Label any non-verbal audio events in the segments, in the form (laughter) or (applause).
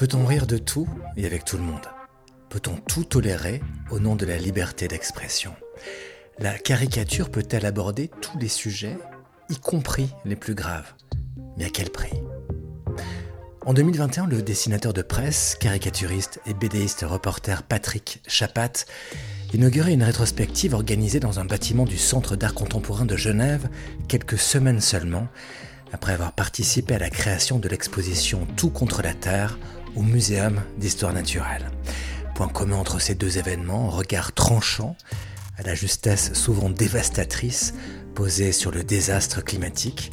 Peut-on rire de tout et avec tout le monde? Peut-on tout tolérer au nom de la liberté d'expression? La caricature peut-elle aborder tous les sujets, y compris les plus graves? Mais à quel prix? En 2021, le dessinateur de presse, caricaturiste et bédéiste reporter Patrick Chapat inaugurait une rétrospective organisée dans un bâtiment du Centre d'art contemporain de Genève quelques semaines seulement, après avoir participé à la création de l'exposition Tout contre la Terre au Muséum d'histoire naturelle. Point commun entre ces deux événements, regard tranchant, à la justesse souvent dévastatrice posée sur le désastre climatique,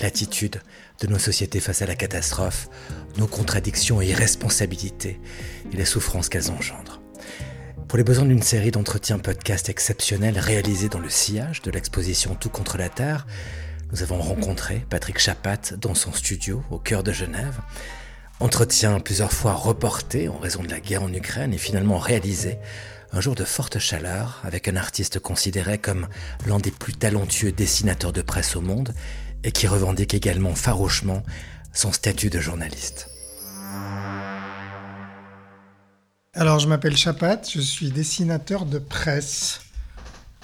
l'attitude de nos sociétés face à la catastrophe, nos contradictions et irresponsabilités et les souffrances qu'elles engendrent. Pour les besoins d'une série d'entretiens podcast exceptionnels réalisés dans le sillage de l'exposition Tout contre la Terre, nous avons rencontré Patrick Chapat dans son studio au cœur de Genève. Entretien plusieurs fois reporté en raison de la guerre en Ukraine et finalement réalisé un jour de forte chaleur avec un artiste considéré comme l'un des plus talentueux dessinateurs de presse au monde et qui revendique également farouchement son statut de journaliste. Alors, je m'appelle Chapat, je suis dessinateur de presse.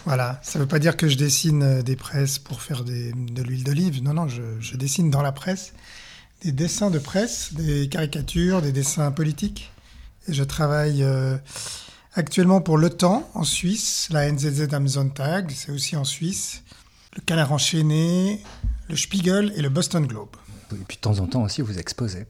Voilà, ça ne veut pas dire que je dessine euh, des presses pour faire de l'huile d'olive. Non, non, je, dessine dans la presse des dessins de presse, des caricatures, des dessins politiques. Et je travaille euh, actuellement pour Le Temps en Suisse, la NZZ am Sonntag, c'est aussi en Suisse, le Canard enchaîné, le Spiegel et le Boston Globe. Et puis de temps en temps aussi, vous exposez.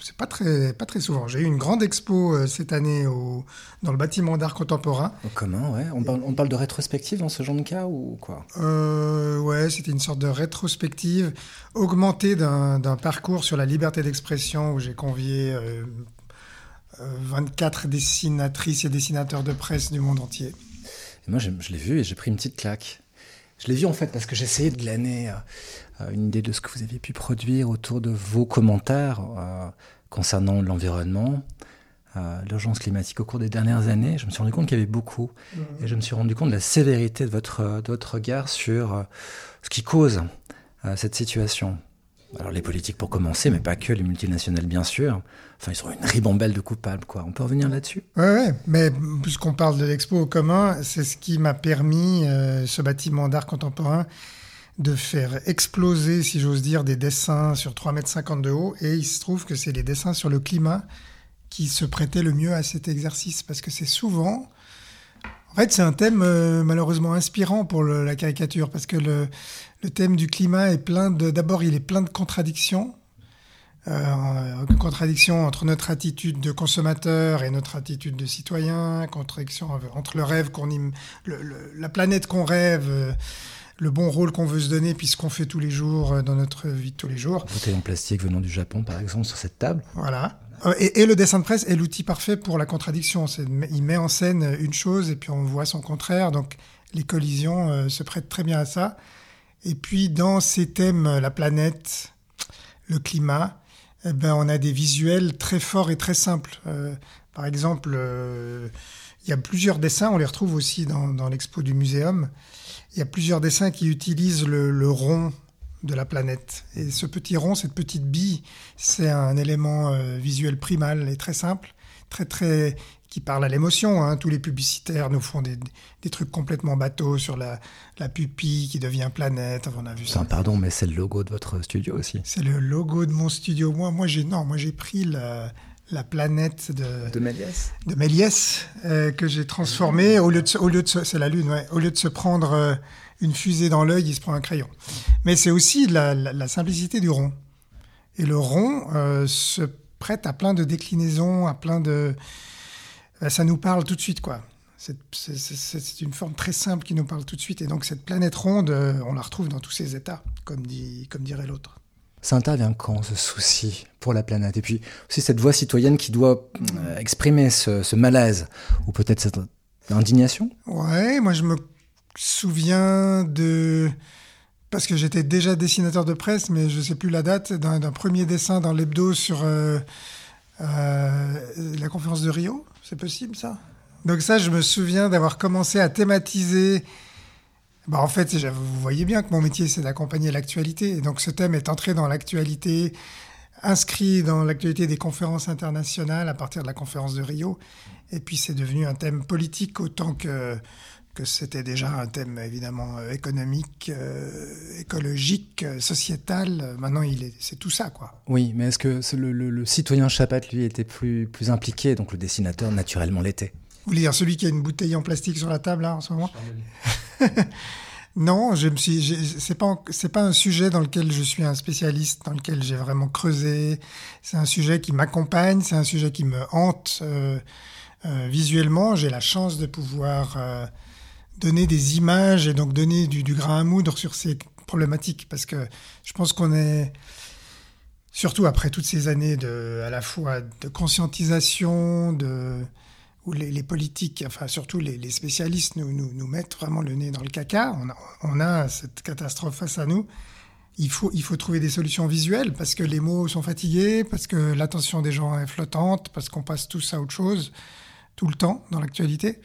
C'est pas très, pas très souvent. J'ai eu une grande expo euh, cette année au, dans le bâtiment d'art contemporain. Comment, ouais on parle, on parle, de rétrospective dans ce genre de cas ou quoi? Euh, Ouais, c'était une sorte de rétrospective augmentée d'un parcours sur la liberté d'expression où j'ai convié 24 euh, dessinatrices et dessinateurs de presse du monde entier. Et moi, je, je l'ai vu et j'ai pris une petite claque. Je l'ai vu en fait parce que j'essayais de l'année euh, une idée de ce que vous aviez pu produire autour de vos commentaires euh, concernant l'environnement, euh, l'urgence climatique au cours des dernières années. Je me suis rendu compte qu'il y avait beaucoup mmh. et je me suis rendu compte de la sévérité de votre, de votre regard sur ce qui cause cette situation. Alors les politiques pour commencer, mais pas que, les multinationales bien sûr. Enfin, ils sont une ribambelle de coupables, quoi. On peut revenir là-dessus? Oui, mais puisqu'on parle de l'expo au commun, c'est ce qui m'a permis, euh, ce bâtiment d'art contemporain, de faire exploser, si j'ose dire, des dessins sur 3,50 m de haut. Et il se trouve que c'est les dessins sur le climat qui se prêtaient le mieux à cet exercice, parce que c'est souvent... En fait, c'est un thème euh, malheureusement inspirant pour la caricature, parce que le, le thème du climat est plein de. D'abord, il est plein de contradictions. Euh, contradiction entre notre attitude de consommateur et notre attitude de citoyen, contradiction entre le rêve qu'on la planète qu'on rêve, euh, le bon rôle qu'on veut se donner, puis ce qu'on fait tous les jours euh, dans notre vie de tous les jours. Bouteille en plastique venant du Japon, par exemple, sur cette table. Voilà. Euh, et, le dessin de presse est l'outil parfait pour la contradiction. Il met en scène une chose et puis on voit son contraire. Donc les collisions se prêtent très bien à ça. Et puis dans ces thèmes, la planète, le climat, eh ben, on a des visuels très forts et très simples. Euh, par exemple, euh, il y a plusieurs dessins, on les retrouve aussi dans, l'expo du muséum. Il y a plusieurs dessins qui utilisent le, rond de la planète. Et ce petit rond, cette petite bille, c'est un élément euh, visuel primal et très simple, très très qui parle à l'émotion. Hein. Tous les publicitaires nous font des, des trucs complètement bateaux sur la, la, pupille qui devient planète. On a vu ça. pardon, mais c'est le logo de votre studio aussi. C'est le logo de mon studio. Moi, moi j'ai non, moi j'ai pris la, la, planète de de Méliès, de Méliès euh, que j'ai transformé au lieu de au lieu de c'est la lune, ouais, au lieu de se prendre euh, une fusée dans l'œil, il se prend un crayon. Mais c'est aussi la, la, simplicité du rond. Et le rond euh, se prête à plein de déclinaisons, à plein de bah, ça nous parle tout de suite, quoi. C'est une forme très simple qui nous parle tout de suite. Et donc cette planète ronde, euh, on la retrouve dans tous ses états, comme, dit, comme dirait l'autre. Ça intervient quand ce souci pour la planète? Et puis aussi cette voix citoyenne qui doit euh, exprimer ce, malaise, ou peut-être cette indignation? Ouais, moi je me souviens de... Parce que j'étais déjà dessinateur de presse, mais je ne sais plus la date, d'un premier dessin dans l'hebdo sur euh, la conférence de Rio c'est possible ça? Donc ça, je me souviens d'avoir commencé à thématiser. Bah, en fait, vous voyez bien que mon métier, c'est d'accompagner l'actualité. Et donc ce thème est entré dans l'actualité inscrit dans l'actualité des conférences internationales à partir de la conférence de Rio. Et puis c'est devenu un thème politique autant que, que c'était déjà un thème évidemment euh, économique, euh, écologique, euh, sociétal. Maintenant, il est, c'est tout ça, quoi. Oui, mais est-ce que le, le, citoyen Chapat, lui, était plus, plus impliqué, donc le dessinateur, naturellement, l'était? Vous voulez dire celui qui a une bouteille en plastique sur la table, là, en ce moment? (laughs) Non, je me suis. C'est pas c'est pas un sujet dans lequel je suis un spécialiste, dans lequel j'ai vraiment creusé. C'est un sujet qui m'accompagne, c'est un sujet qui me hante euh, euh, visuellement. J'ai la chance de pouvoir donner des images et donc donner du, du, grain à moudre sur ces problématiques, parce que je pense qu'on est surtout après toutes ces années de à la fois de conscientisation, de où les, politiques, enfin surtout les, spécialistes, nous, nous, mettent vraiment le nez dans le caca. On a, on a, cette catastrophe face à nous. Il faut, il faut trouver des solutions visuelles parce que les mots sont fatigués, parce que l'attention des gens est flottante, parce qu'on passe tous à autre chose tout le temps dans l'actualité.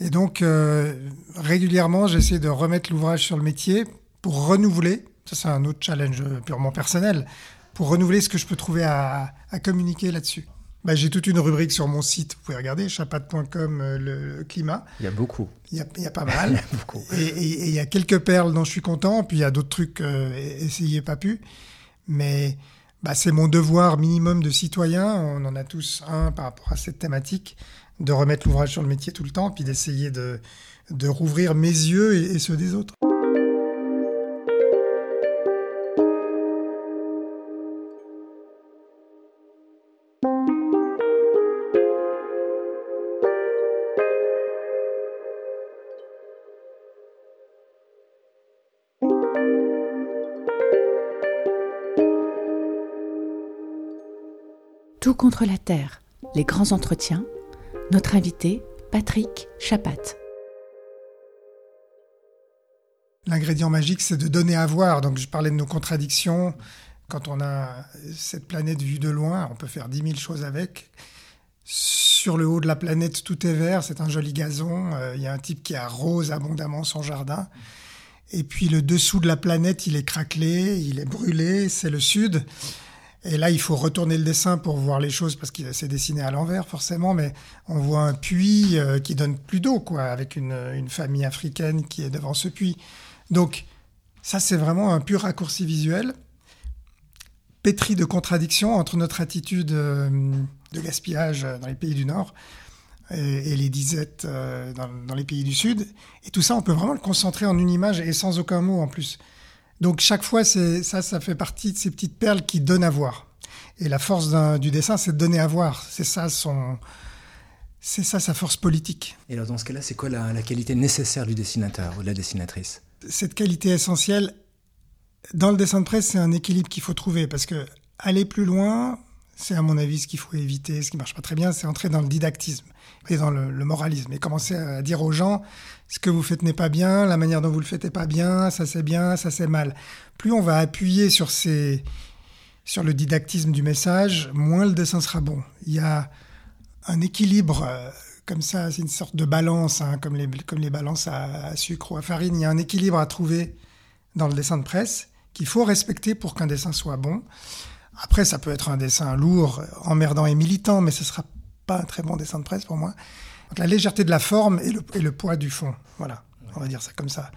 Et donc, euh, régulièrement, j'essaie de remettre l'ouvrage sur le métier pour renouveler, ça c'est un autre challenge purement personnel, pour renouveler ce que je peux trouver à, à communiquer là-dessus. Bah, j'ai toute une rubrique sur mon site, vous pouvez regarder, chapat.com, euh, le, climat. Il y a beaucoup. Il y a, il y a pas (laughs) mal. il y a beaucoup. Et, il y a quelques perles dont je suis content, puis il y a d'autres trucs euh, essayez pas pu. Mais bah, c'est mon devoir minimum de citoyen, on en a tous un par rapport à cette thématique, de remettre l'ouvrage sur le métier tout le temps, puis d'essayer de, de rouvrir mes yeux et ceux des autres. Tout contre la Terre, les grands entretiens. Notre invité, Patrick Chapat. L'ingrédient magique, c'est de donner à voir. Donc, je parlais de nos contradictions. Quand on a cette planète vue de loin, on peut faire dix mille choses avec. Sur le haut de la planète, tout est vert, c'est un joli gazon. Euh, il y a un type qui arrose abondamment son jardin. Et puis le dessous de la planète, il est craquelé, il est brûlé, c'est le sud. Et là, il faut retourner le dessin pour voir les choses parce qu'il s'est dessiné à l'envers, forcément. Mais on voit un puits euh, qui donne plus d'eau, quoi, avec une, famille africaine qui est devant ce puits. Donc, ça, c'est vraiment un pur raccourci visuel, pétri de contradictions entre notre attitude euh, de gaspillage dans les pays du Nord et, les disettes euh, dans, dans, les pays du Sud. Et tout ça, on peut vraiment le concentrer en une image et sans aucun mot en plus. Donc chaque fois, ça, ça fait partie de ces petites perles qui donnent à voir. Et la force du dessin, c'est de donner à voir. C'est ça son, c'est ça sa force politique. Et alors dans ce cas-là, c'est quoi la, qualité nécessaire du dessinateur ou de la dessinatrice? Cette qualité essentielle, dans le dessin de presse, c'est un équilibre qu'il faut trouver parce que aller plus loin, c'est à mon avis ce qu'il faut éviter. Ce qui marche pas très bien, c'est entrer dans le didactisme et dans le, moralisme et commencer à dire aux gens ce que vous faites n'est pas bien, la manière dont vous le faites n'est pas bien, ça c'est bien, ça c'est mal. Plus on va appuyer sur ces sur le didactisme du message, moins le dessin sera bon. Il y a un équilibre euh, comme ça, c'est une sorte de balance, hein, comme, les, comme les balances à, sucre ou à farine. Il y a un équilibre à trouver dans le dessin de presse qu'il faut respecter pour qu'un dessin soit bon. Après, ça peut être un dessin lourd, emmerdant et militant, mais ce sera pas un très bon dessin de presse pour moi. la légèreté de la forme et le, poids du fond. Voilà, on va dire ça comme ça.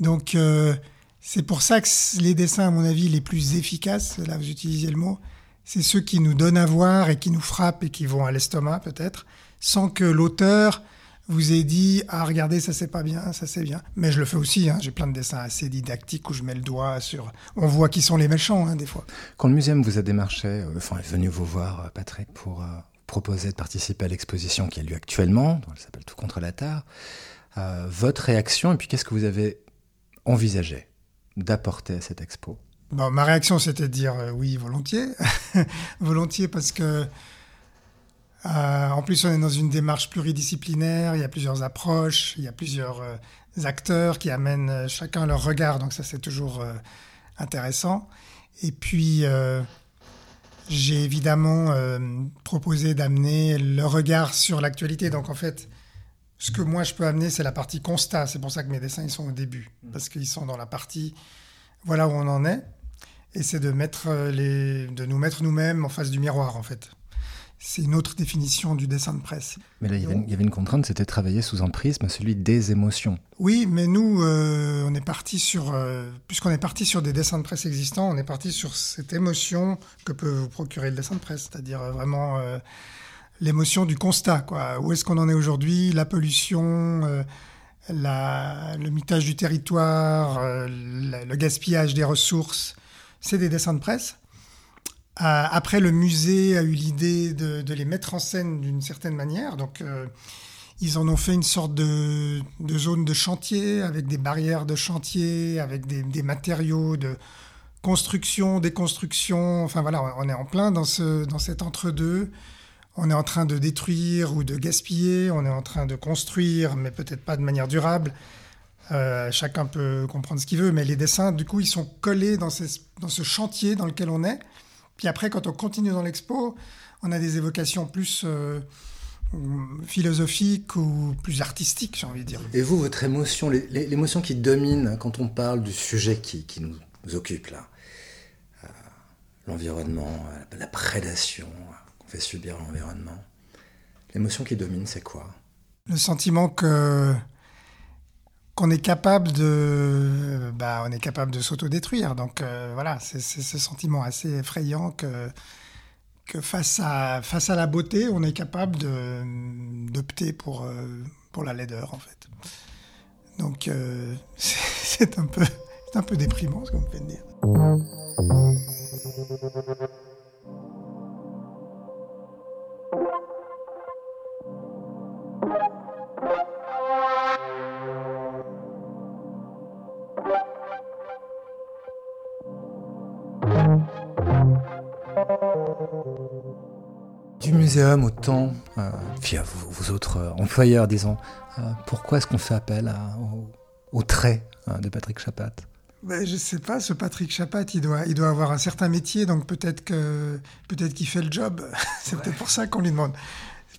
Donc, euh, c'est pour ça que les dessins, à mon avis, les plus efficaces, là vous utilisez le mot, c'est ceux qui nous donnent à voir et qui nous frappent et qui vont à l'estomac peut-être, sans que l'auteur vous ait dit ah regardez ça c'est pas bien ça c'est bien mais je le fais aussi hein. j'ai plein de dessins assez didactiques où je mets le doigt sur on voit qui sont les méchants hein, des fois quand le muséum vous a démarché euh, enfin est venu vous voir euh, Patrick pour proposé de participer à l'exposition qui a lieu actuellement, elle s'appelle Tout contre la Terre. Euh, votre réaction et puis qu'est-ce que vous avez envisagé d'apporter à cette expo? Bon, Ma réaction c'était de dire euh, oui volontiers. (laughs) volontiers parce que euh, en plus on est dans une démarche pluridisciplinaire, il y a plusieurs approches, il y a plusieurs acteurs qui amènent chacun leur regard, donc ça c'est toujours intéressant. Et puis j'ai évidemment euh, proposé d'amener le regard sur l'actualité. Donc en fait, ce que moi je peux amener, c'est la partie constat. C'est pour ça que mes dessins ils sont au début, parce qu'ils sont dans la partie voilà où on en est. Et c'est de, mettre les, de nous mettre nous-mêmes en face du miroir, en fait. C'est une autre définition du dessin de presse. Mais là, il y, avait une, contrainte, c'était travailler sous un prisme, celui des émotions. Oui, mais nous, euh, on est parti sur, euh, puisqu'on est parti sur des dessins de presse existants, on est parti sur cette émotion que peut vous procurer le dessin de presse, c'est-à-dire euh, vraiment l'émotion du constat. Quoi. Où est-ce qu'on en est aujourd'hui La pollution, la, le mitage du territoire, le gaspillage des ressources, c'est des dessins de presse. Après, le musée a eu l'idée de, les mettre en scène d'une certaine manière. Donc, euh, ils en ont fait une sorte de, zone de chantier avec des barrières de chantier, avec des, matériaux de construction, déconstruction. Enfin voilà, on est en plein dans, ce, dans cet entre-deux. On est en train de détruire ou de gaspiller, on est en train de construire, mais peut-être pas de manière durable. Euh, chacun peut comprendre ce qu'il veut, mais les dessins, du coup, ils sont collés dans, dans ce chantier dans lequel on est. Puis après, quand on continue dans l'expo, on a des évocations plus euh, philosophiques ou plus artistiques, j'ai envie de dire. Et vous, votre émotion, l'émotion qui domine quand on parle du sujet qui, nous occupe là, euh, l'environnement, la prédation qu'on fait subir à l'environnement, l'émotion qui domine, c'est quoi? Le sentiment que qu'on est capable de, bah, on est capable de s'autodétruire. Donc euh, voilà, c'est ce sentiment assez effrayant que, face, à, face à la beauté, on est capable d'opter pour, euh, pour la laideur en fait. Donc euh, (laughs) c'est un, peu, un peu déprimant ce qu'on peut dire. Muséum au temps, euh, puis à vous, autres euh, employeurs, disons, euh, pourquoi est-ce qu'on fait appel au, trait de Patrick Chapat? Ben, je sais pas, ce Patrick Chapat, il doit, il doit avoir un certain métier, donc peut-être que peut-être qu'il fait le job. (laughs) c'est peut-être pour ça qu'on lui demande.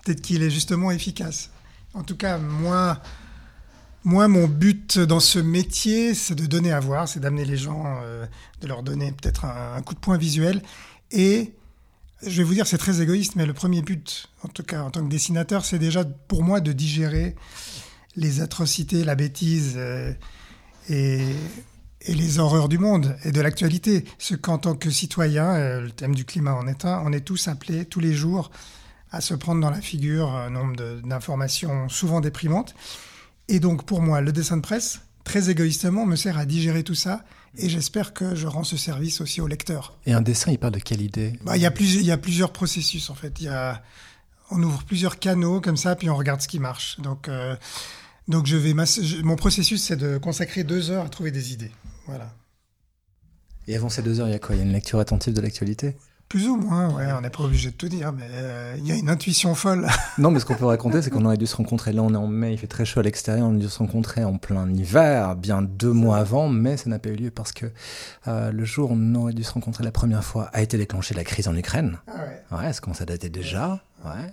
Peut-être qu'il est justement efficace. En tout cas, moi, moi, mon but dans ce métier, c'est de donner à voir, c'est d'amener les gens, de leur donner peut-être un, coup de poing visuel et je vais vous dire, c'est très égoïste, mais le premier but, en tout cas en tant que dessinateur, c'est déjà pour moi de digérer les atrocités, la bêtise euh, et, les horreurs du monde et de l'actualité. Ce qu'en tant que citoyen, euh, le thème du climat en est un, on est tous appelés tous les jours à se prendre dans la figure un nombre d'informations souvent déprimantes. Et donc pour moi, le dessin de presse, très égoïstement, me sert à digérer tout ça et j'espère que je rends ce service aussi au lecteur. Et un dessin, il parle de quelle idée? Bah, il, y a il y a plusieurs processus en fait. Il y a, on ouvre plusieurs canaux comme ça, puis on regarde ce qui marche. Donc, euh, donc je vais mon processus, c'est de consacrer deux heures à trouver des idées. Voilà. Et avant ces deux heures, il y a quoi? Il y a une lecture attentive de l'actualité? Plus ou moins, ouais, on n'est pas obligé de tout dire, mais euh, il y a une intuition folle. (laughs) non, mais ce qu'on peut raconter, c'est qu'on aurait dû se rencontrer. Là, on est en mai, il fait très chaud à l'extérieur, on a dû se rencontrer en plein hiver, bien deux mois avant, mais ça n'a pas eu lieu parce que euh, le jour où on aurait dû se rencontrer la première fois a été déclenché la crise en Ukraine. Ah ouais. Ouais, ça commence à dater déjà. Ouais.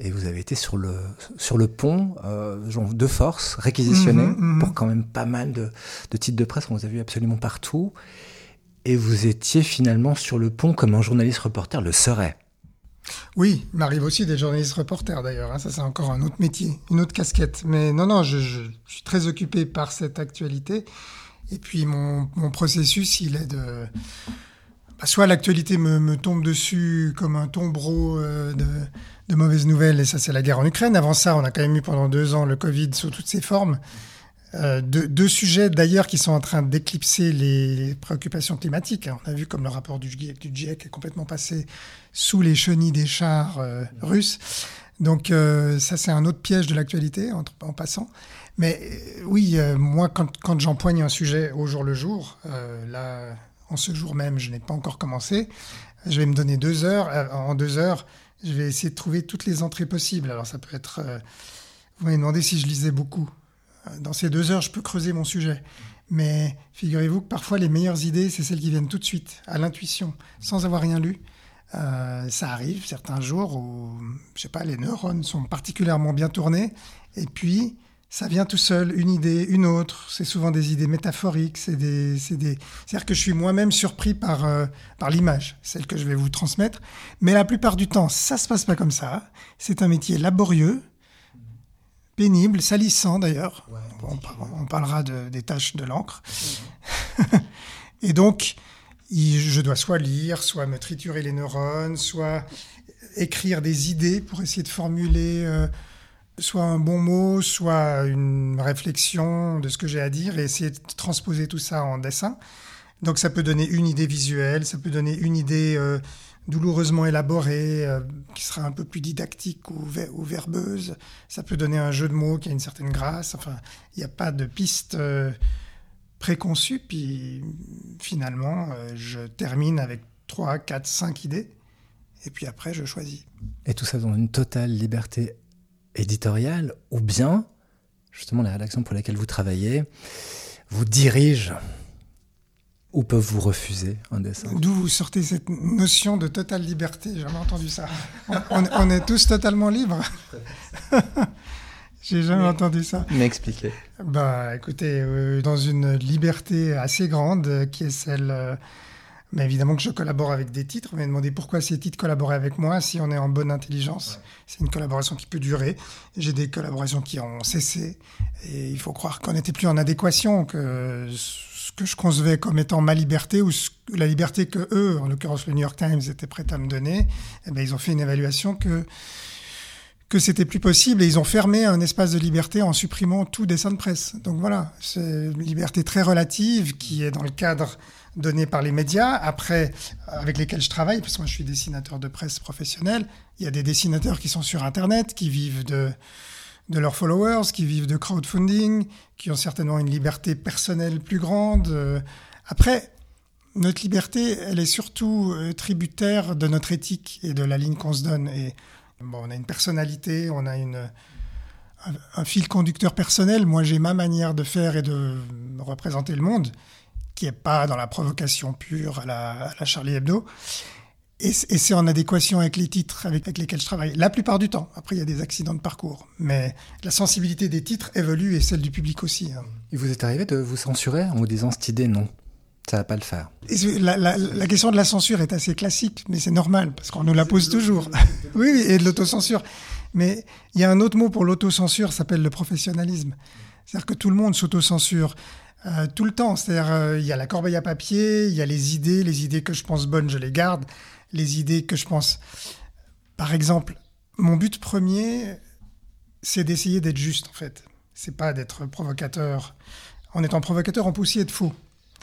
Et vous avez été sur le, sur le pont, euh, genre de force, réquisitionné, mhm, mhm. pour quand même pas mal de, de titres de presse qu'on vous a vu absolument partout. Et vous étiez finalement sur le pont comme un journaliste reporter le serait. Oui, il m'arrive aussi des journalistes reporters d'ailleurs. Hein. Ça, c'est encore un autre métier, une autre casquette. Mais non, non, je, suis très occupé par cette actualité. Et puis mon, processus, il est de. Bah, soit l'actualité me, tombe dessus comme un tombereau euh, de, de mauvaises nouvelles, et ça, c'est la guerre en Ukraine. Avant ça, on a quand même eu pendant deux ans le Covid sous toutes ses formes. Euh, deux, sujets d'ailleurs qui sont en train d'éclipser les, préoccupations climatiques. On a vu comme le rapport du GIEC, du GIEC est complètement passé sous les chenilles des chars euh, russes. Donc euh, ça c'est un autre piège de l'actualité en, en, passant. Mais oui, moi quand, quand j'empoigne un sujet au jour le jour, là en ce jour même je n'ai pas encore commencé, je vais me donner deux heures. en deux heures, je vais essayer de trouver toutes les entrées possibles. Alors ça peut être... vous m'avez demandé si je lisais beaucoup dans ces deux heures, je peux creuser mon sujet. Mais figurez-vous que parfois, les meilleures idées, c'est celles qui viennent tout de suite, à l'intuition, sans avoir rien lu. Euh, ça arrive certains jours où, je sais pas, les neurones sont particulièrement bien tournés, et puis ça vient tout seul, une idée, une autre. C'est souvent des idées métaphoriques. C'est des, des... C'est-à-dire que je suis moi-même surpris par, euh, par l'image, celle que je vais vous transmettre. Mais la plupart du temps, ça se passe pas comme ça. C'est un métier laborieux, pénible, salissant d'ailleurs. on, on, parlera de, des tâches de l'encre. (laughs) Et donc, je dois soit lire, soit me triturer les neurones, soit écrire des idées pour essayer de formuler euh, soit un bon mot, soit une réflexion de ce que j'ai à dire et essayer de transposer tout ça en dessin. Donc ça peut donner une idée visuelle, ça peut donner une idée euh, douloureusement élaborée, euh, qui sera un peu plus didactique ou, verbeuse. Ça peut donner un jeu de mots qui a une certaine grâce. Enfin, il n'y a pas de piste euh, préconçue. Puis finalement, je termine avec 3, 4, 5 idées. Et puis après, je choisis. Et tout ça dans une totale liberté éditoriale ou bien, justement, la rédaction pour laquelle vous travaillez vous dirige ou peuvent vous refuser un dessin? D'où vous sortez cette notion de totale liberté J'ai jamais entendu ça. On, est tous totalement libres. (laughs) J'ai jamais entendu ça. M'expliquez. Bah, écoutez, euh, dans une liberté assez grande, euh, qui est celle euh, mais évidemment que je collabore avec des titres. Vous m'avez demandé pourquoi ces titres collaboraient avec moi si on est en bonne intelligence. C'est une collaboration qui peut durer. J'ai des collaborations qui ont cessé. Et il faut croire qu'on n'était plus en adéquation, que ce que je concevais comme étant ma liberté ou la liberté que eux, en l'occurrence le New York Times, étaient prêts à me donner, eh bien, ils ont fait une évaluation que que c'était plus possible et ils ont fermé un espace de liberté en supprimant tout dessin de presse. Donc voilà, c'est une liberté très relative qui est dans le cadre donné par les médias, après, avec lesquels je travaille, parce que moi je suis dessinateur de presse professionnel, il y a des dessinateurs qui sont sur Internet, qui vivent de, de leurs followers, qui vivent de crowdfunding, qui ont certainement une liberté personnelle plus grande. Après, notre liberté, elle est surtout euh, tributaire de notre éthique et de la ligne qu'on se donne. Et bon, on a une personnalité, on a une, un, un fil conducteur personnel. Moi, j'ai ma manière de faire et de représenter le monde qui n'est pas dans la provocation pure à la, Charlie Hebdo. Et, c'est en adéquation avec les titres avec, lesquels je travaille, la plupart du temps. Après, il y a des accidents de parcours. Mais la sensibilité des titres évolue et celle du public aussi. Hein. Il vous est arrivé de vous censurer en vous disant cette idée, non ça va pas le faire. La, la, question de la censure est assez classique, mais c'est normal, parce qu'on nous la pose toujours. (laughs) oui, et de l'autocensure. Mais il y a un autre mot pour l'autocensure, ça s'appelle le professionnalisme. C'est-à-dire que tout le monde s'autocensure. Euh, tout le temps. C'est-à-dire, euh, il y a la corbeille à papier, il y a les idées, les idées que je pense bonnes, je les garde. Les idées que je pense. Par exemple, mon but premier, c'est d'essayer d'être juste, en fait. C'est pas d'être provocateur. En étant provocateur, on peut aussi être faux.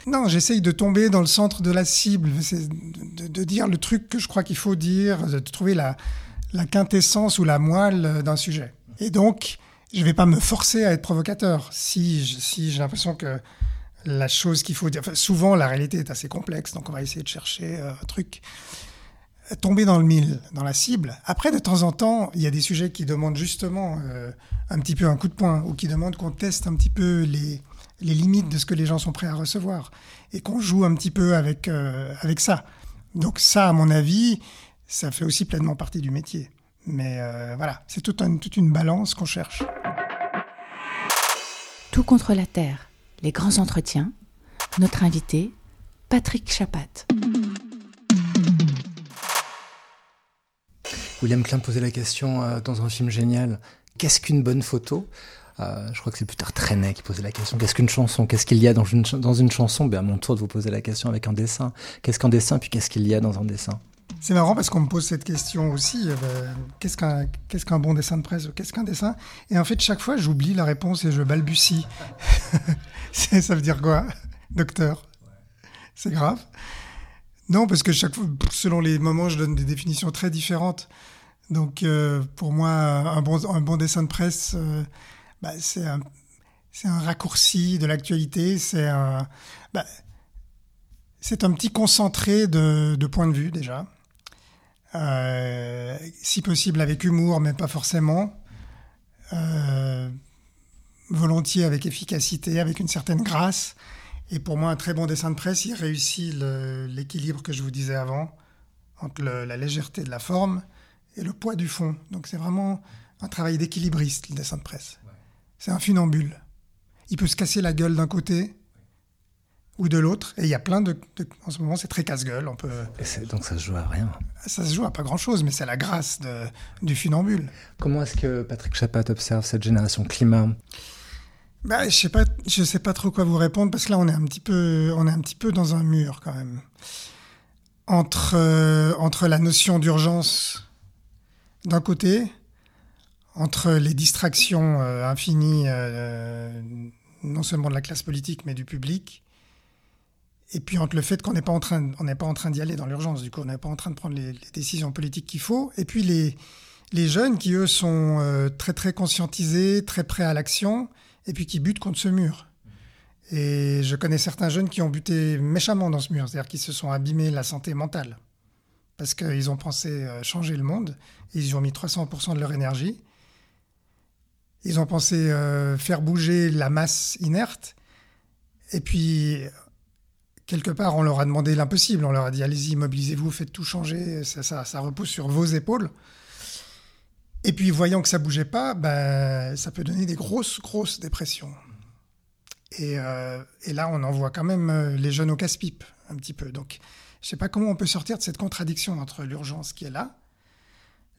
Non, j'essaye de tomber dans le centre de la cible, de, de, dire le truc que je crois qu'il faut dire, de trouver la, la quintessence ou la moelle d'un sujet. Et donc, je vais pas me forcer à être provocateur. Si, si j'ai l'impression que la chose qu'il faut dire, souvent la réalité est assez complexe, donc on va essayer de chercher euh, un truc, tomber dans le mille, dans la cible. Après, de temps en temps, il y a des sujets qui demandent justement euh, un petit peu un coup de poing, ou qui demandent qu'on teste un petit peu les, limites de ce que les gens sont prêts à recevoir, et qu'on joue un petit peu avec, euh, avec ça. Donc ça, à mon avis, ça fait aussi pleinement partie du métier. Mais voilà, c'est toute, toute une balance qu'on cherche. Tout contre la Terre, les grands entretiens. Notre invité, Patrick Chapat. William Klein posait la question euh, dans un film génial qu'est-ce qu'une bonne photo? Euh, Je crois que c'est plus tard Trenet qui posait la question qu'est-ce qu'une chanson? Qu'est-ce qu'il y a dans une, dans une chanson? Ben, À mon tour de vous poser la question avec un dessin. Qu'est-ce qu'un dessin? Puis qu'est-ce qu'il y a dans un dessin? C'est marrant parce qu'on me pose cette question aussi. Euh, qu'est-ce qu'un qu'est-ce qu'un bon dessin de presse? Qu'est-ce qu'un dessin? Et en fait, chaque fois, j'oublie la réponse et je balbutie. (laughs) ça veut dire quoi, docteur. C'est grave Non, parce que chaque fois, selon les moments, je donne des définitions très différentes. Donc, euh, pour moi, un bon, dessin de presse, euh, bah, c'est un, raccourci de l'actualité. C'est un, bah, petit concentré de, points de vue déjà. Euh, si possible avec humour, mais pas forcément. Volontiers avec efficacité, avec une certaine grâce. Et pour moi, un très bon dessin de presse, il réussit l'équilibre que je vous disais avant, entre la légèreté de la forme et le poids du fond. Donc c'est vraiment un travail d'équilibriste, le dessin de presse. c'est un funambule. Il peut se casser la gueule d'un côté ou de l'autre. Et il y a plein de, En ce moment, c'est très casse-gueule. On peut... donc ça se joue à rien. Ça se joue à pas grand-chose, mais c'est la grâce de, du funambule. Comment est-ce que Patrick Chapat observe cette génération climat? Bah, je sais pas, je sais pas trop quoi vous répondre parce que là on est un petit peu, on est un petit peu dans un mur quand même. Entre euh, entre la notion d'urgence d'un côté, entre les distractions euh, infinies, euh, non seulement de la classe politique mais du public, et puis entre le fait qu'on n'est pas en train, on n'est pas en train d'y aller dans l'urgence, du coup on n'est pas en train de prendre les, les décisions politiques qu'il faut, et puis les les jeunes qui eux sont très très conscientisés, très prêts à l'action et puis qui butent contre ce mur. Et je connais certains jeunes qui ont buté méchamment dans ce mur, c'est-à-dire qui se sont abîmés la santé mentale, parce qu'ils ont pensé euh, changer le monde, ils ont mis 300% de leur énergie, ils ont pensé euh, faire bouger la masse inerte, et puis quelque part on leur a demandé l'impossible, on leur a dit allez-y, mobilisez-vous, faites tout changer, ça repose sur vos épaules. Et puis, voyant que ça bougeait pas, ben, ça peut donner des grosses, grosses dépressions. Et, euh, là, on en voit quand même euh, les jeunes au casse-pipe, un petit peu. Donc, je sais pas comment on peut sortir de cette contradiction entre l'urgence qui est là,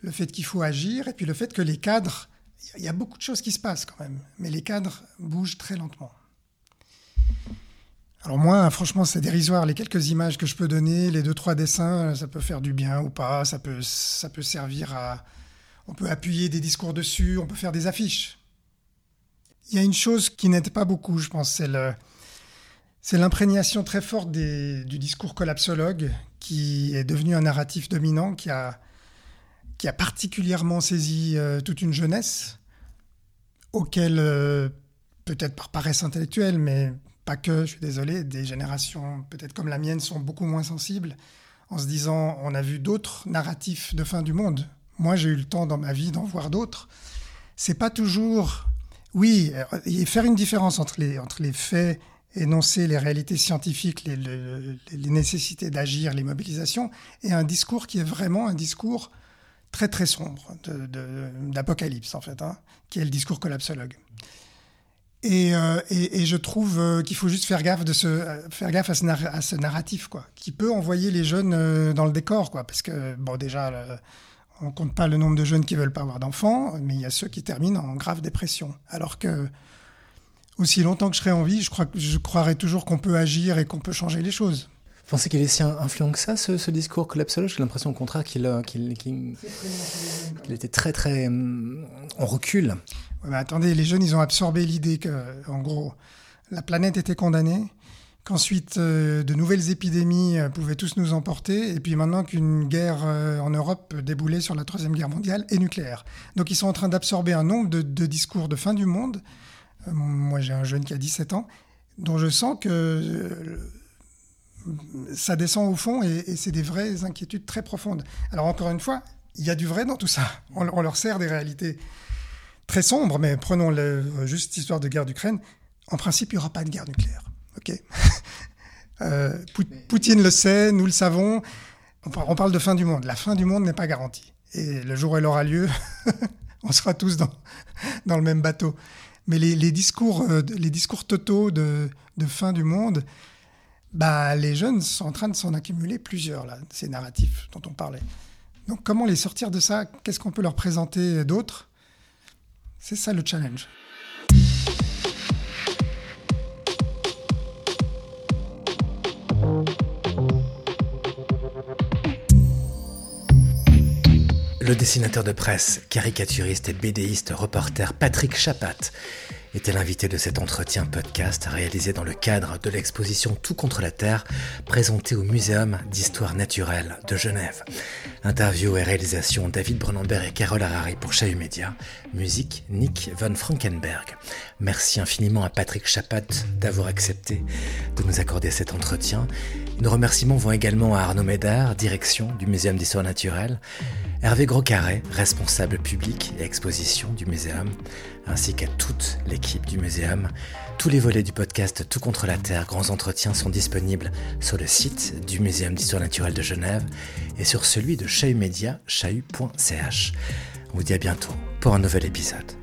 le fait qu'il faut agir, et puis le fait que les cadres, il y a beaucoup de choses qui se passent quand même, mais les cadres bougent très lentement. Alors moi, franchement, c'est dérisoire. Les quelques images que je peux donner, les deux, trois dessins, ça peut faire du bien ou pas, ça peut, ça peut servir à, on peut appuyer des discours dessus, on peut faire des affiches. Il y a une chose qui n'aide pas beaucoup, je pense, c'est l'imprégnation très forte du discours collapsologue qui est devenu un narratif dominant qui a, particulièrement saisi euh, toute une jeunesse auquel, euh, peut-être par paresse intellectuelle, mais pas que, je suis désolé, des générations peut-être comme la mienne sont beaucoup moins sensibles en se disant on a vu d'autres narratifs de fin du monde moi j'ai eu le temps dans ma vie d'en voir d'autres, c'est pas toujours. Oui, et faire une différence entre les, entre les faits énoncer les réalités scientifiques, les, nécessités d'agir, les mobilisations, et un discours qui est vraiment un discours très très sombre, d'apocalypse en fait, hein, qui est le discours collapsologue. Et, euh, et, je trouve euh, qu'il faut juste faire gaffe, de ce, faire gaffe à, ce, narratif, quoi, qui peut envoyer les jeunes euh, dans le décor, quoi, parce que, bon, déjà, on compte pas le nombre de jeunes qui veulent pas avoir d'enfants, mais il y a ceux qui terminent en grave dépression. Alors que, aussi longtemps que je serai en vie, je, crois, je croirai toujours qu'on peut agir et qu'on peut changer les choses. Vous pensez qu'il est si influent que ça, ce, discours collapsologue J'ai l'impression au contraire qu'il était très, très en recul. mais attendez, les jeunes, ils ont absorbé l'idée que, en gros, la planète était condamnée, qu'ensuite euh, de nouvelles épidémies euh, pouvaient tous nous emporter, et puis maintenant qu'une guerre euh, en Europe déboulait sur la Troisième Guerre mondiale et nucléaire. Donc ils sont en train d'absorber un nombre de, discours de fin du monde. moi j'ai un jeune qui a 17 ans, dont je sens que ça descend au fond, et, c'est des vraies inquiétudes très profondes. Alors encore une fois, il y a du vrai dans tout ça. On, leur sert des réalités très sombres, mais prenons le, juste histoire de guerre d'Ukraine. En principe, il n'y aura pas de guerre nucléaire. Ok. (laughs) Euh, Poutine le sait, nous le savons. On parle de fin du monde. La fin du monde n'est pas garantie. Et le jour où elle aura lieu, (laughs) on sera tous dans, (laughs) dans le même bateau. Mais les, discours, euh, les discours totaux de, de, fin du monde, bah, les jeunes sont en train de s'en accumuler plusieurs, là, ces narratifs dont on parlait. Donc comment les sortir de ça? Qu'est-ce qu'on peut leur présenter d'autre? C'est ça le challenge. Le dessinateur de presse, caricaturiste et bédéiste reporter Patrick Chapat était l'invité de cet entretien podcast réalisé dans le cadre de l'exposition Tout contre la Terre présentée au Muséum d'Histoire Naturelle de Genève. Interview et réalisation David Brunenberg et Carole Harari pour Chahut Média. Musique Nick von Frankenberg. Merci infiniment à Patrick Chapat d'avoir accepté de nous accorder cet entretien. Nos remerciements vont également à Arnaud Médard, direction du Muséum d'Histoire Naturelle, Hervé Groscarré, responsable public et exposition du Muséum, ainsi qu'à toute l'équipe du Muséum. Tous les volets du podcast Tout contre la Terre, grands entretiens sont disponibles sur le site du Muséum d'Histoire Naturelle de Genève et sur celui de Chahut Média, chahut.ch. On vous dit à bientôt pour un nouvel épisode.